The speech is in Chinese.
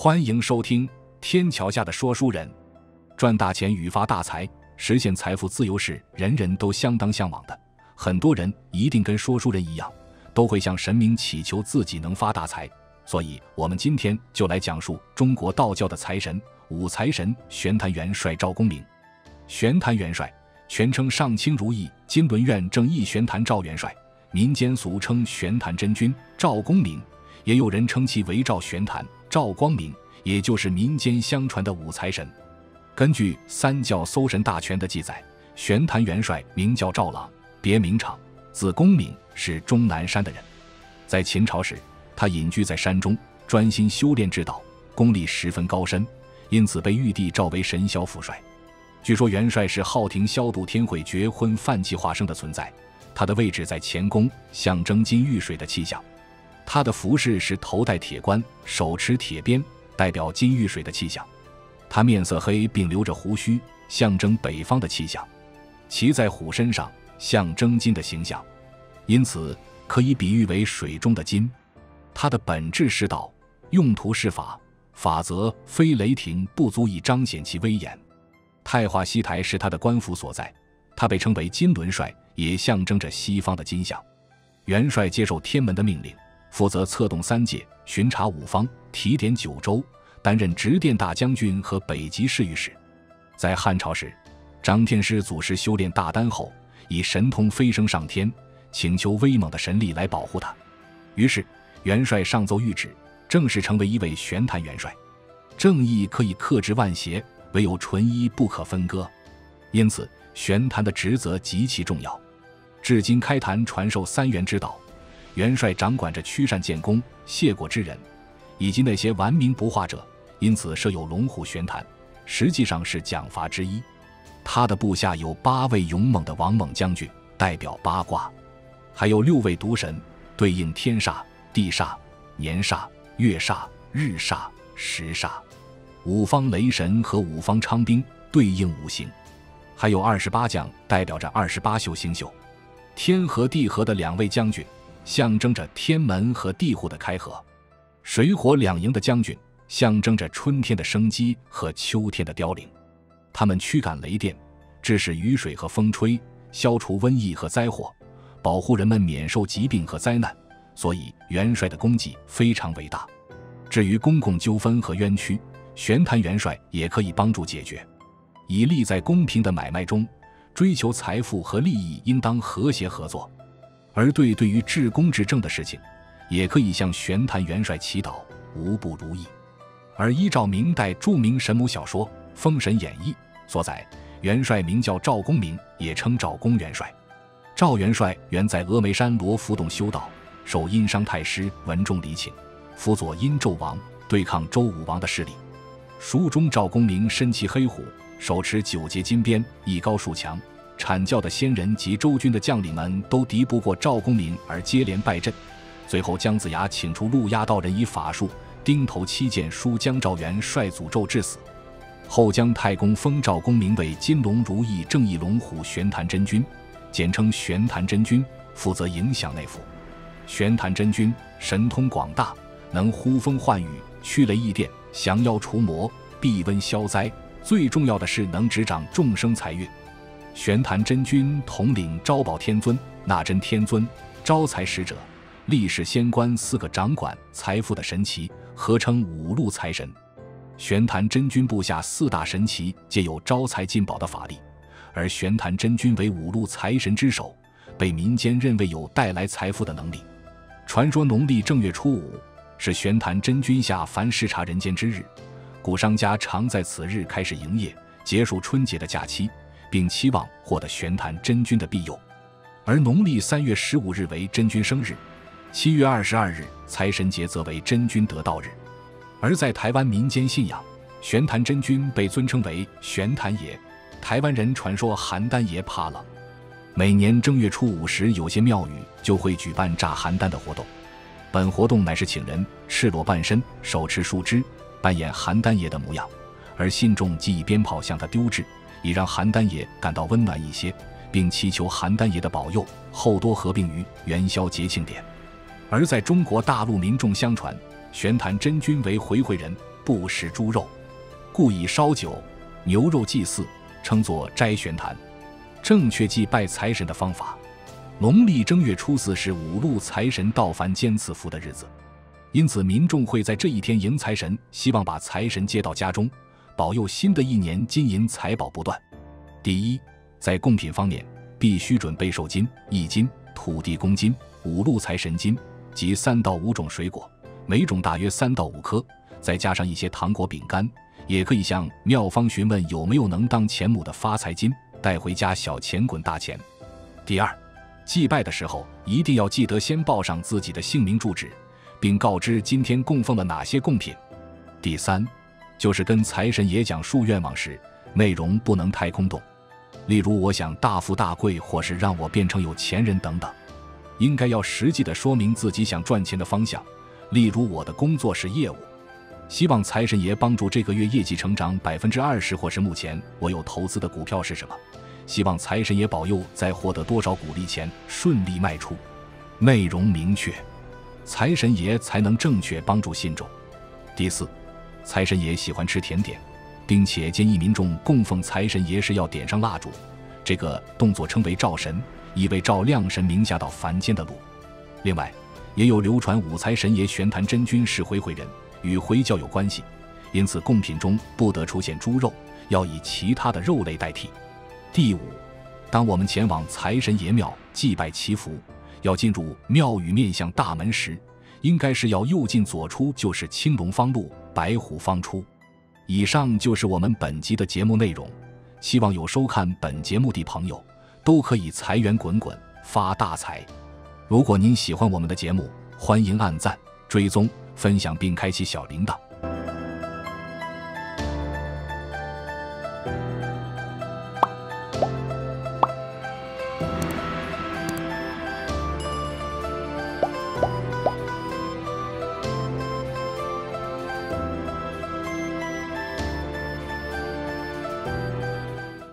欢迎收听《天桥下的说书人》。赚大钱与发大财，实现财富自由是人人都相当向往的。很多人一定跟说书人一样，都会向神明祈求自己能发大财。所以，我们今天就来讲述中国道教的财神——五财神玄坛元帅赵公明。玄坛元帅，全称上清如意金轮院正义玄坛赵元帅，民间俗称玄坛真君赵公明，也有人称其为赵玄坛。赵光明，也就是民间相传的五财神。根据《三教搜神大全》的记载，玄坛元帅名叫赵朗，别名昶，字公明，是终南山的人。在秦朝时，他隐居在山中，专心修炼之道，功力十分高深，因此被玉帝召为神霄副帅。据说元帅是昊庭消度天会绝婚犯忌化生的存在，他的位置在乾宫，象征金玉水的气象。他的服饰是头戴铁冠，手持铁鞭，代表金玉水的气象。他面色黑，并留着胡须，象征北方的气象。骑在虎身上，象征金的形象，因此可以比喻为水中的金。他的本质是道，用途是法，法则非雷霆不足以彰显其威严。太华西台是他的官府所在，他被称为金轮帅，也象征着西方的金象。元帅接受天门的命令。负责策动三界，巡查五方，提点九州，担任执殿大将军和北极侍御史。在汉朝时，张天师祖师修炼大丹后，以神通飞升上天，请求威猛的神力来保护他。于是元帅上奏谕旨，正式成为一位玄坛元帅。正义可以克制万邪，唯有纯一不可分割。因此，玄坛的职责极其重要。至今，开坛传授三元之道。元帅掌管着驱善建功、谢过之人，以及那些顽名不化者，因此设有龙虎玄坛，实际上是奖罚之一。他的部下有八位勇猛的王猛将军，代表八卦；还有六位毒神，对应天煞、地煞、年煞、月煞、日煞、时煞；五方雷神和五方昌兵，对应五行；还有二十八将，代表着二十八宿星宿。天和地和的两位将军。象征着天门和地户的开合，水火两营的将军象征着春天的生机和秋天的凋零。他们驱赶雷电，致使雨水和风吹，消除瘟疫和灾祸，保护人们免受疾病和灾难。所以元帅的功绩非常伟大。至于公共纠纷和冤屈，玄坛元帅也可以帮助解决。以利在公平的买卖中，追求财富和利益应当和谐合作。而对对于治公治政的事情，也可以向玄坛元帅祈祷，无不如意。而依照明代著名神武小说《封神演义》所载，元帅名叫赵公明，也称赵公元帅。赵元帅原在峨眉山罗浮洞修道，受殷商太师文仲礼请，辅佐殷纣王对抗周武王的势力。书中赵公明身骑黑虎，手持九节金鞭，艺高数强。阐教的仙人及周军的将领们都敌不过赵公明，而接连败阵。最后，姜子牙请出陆压道人以法术钉头七剑，书姜赵元帅诅咒致死。后姜太公封赵公明为金龙如意正义龙虎玄坛真君，简称玄坛真君，负责影响内府。玄坛真君神通广大，能呼风唤雨、驱雷役电、降妖除魔、避瘟消灾，最重要的是能执掌众生财运。玄坛真君统领招宝天尊、纳真天尊、招财使者、历世仙官四个掌管财富的神奇，合称五路财神。玄坛真君部下四大神奇皆有招财进宝的法力，而玄坛真君为五路财神之首，被民间认为有带来财富的能力。传说农历正月初五是玄坛真君下凡视察人间之日，古商家常在此日开始营业，结束春节的假期。并期望获得玄坛真君的庇佑，而农历三月十五日为真君生日，七月二十二日财神节则为真君得道日。而在台湾民间信仰，玄坛真君被尊称为玄坛爷，台湾人传说邯郸爷怕冷。每年正月初五时，有些庙宇就会举办炸邯郸的活动。本活动乃是请人赤裸半身，手持树枝，扮演邯郸爷的模样，而信众即以鞭炮向他丢掷。以让邯郸爷感到温暖一些，并祈求邯郸爷的保佑，后多合并于元宵节庆典。而在中国大陆，民众相传玄坛真君为回回人，不食猪肉，故以烧酒、牛肉祭祀，称作斋玄坛。正确祭拜财神的方法：农历正月初四是五路财神到凡间赐福的日子，因此民众会在这一天迎财神，希望把财神接到家中，保佑新的一年金银财宝不断。第一，在贡品方面，必须准备寿金一斤、土地公金、五路财神金及三到五种水果，每种大约三到五颗，再加上一些糖果、饼干。也可以向庙方询问有没有能当钱母的发财金。带回家小钱滚大钱。第二，祭拜的时候一定要记得先报上自己的姓名住址，并告知今天供奉了哪些贡品。第三，就是跟财神爷讲述愿望时，内容不能太空洞，例如我想大富大贵，或是让我变成有钱人等等，应该要实际的说明自己想赚钱的方向，例如我的工作是业务。希望财神爷帮助这个月业绩成长百分之二十，或是目前我有投资的股票是什么？希望财神爷保佑在获得多少股利前顺利卖出，内容明确，财神爷才能正确帮助信众。第四，财神爷喜欢吃甜点，并且建议民众供奉财神爷时要点上蜡烛，这个动作称为照神，意为照亮神明下到凡间的路。另外，也有流传五财神爷玄坛真君是回回人。与回教有关系，因此贡品中不得出现猪肉，要以其他的肉类代替。第五，当我们前往财神爷庙祭拜祈福，要进入庙宇面向大门时，应该是要右进左出，就是青龙方路，白虎方出。以上就是我们本集的节目内容，希望有收看本节目的朋友都可以财源滚滚，发大财。如果您喜欢我们的节目，欢迎按赞、追踪。分享并开启小铃铛。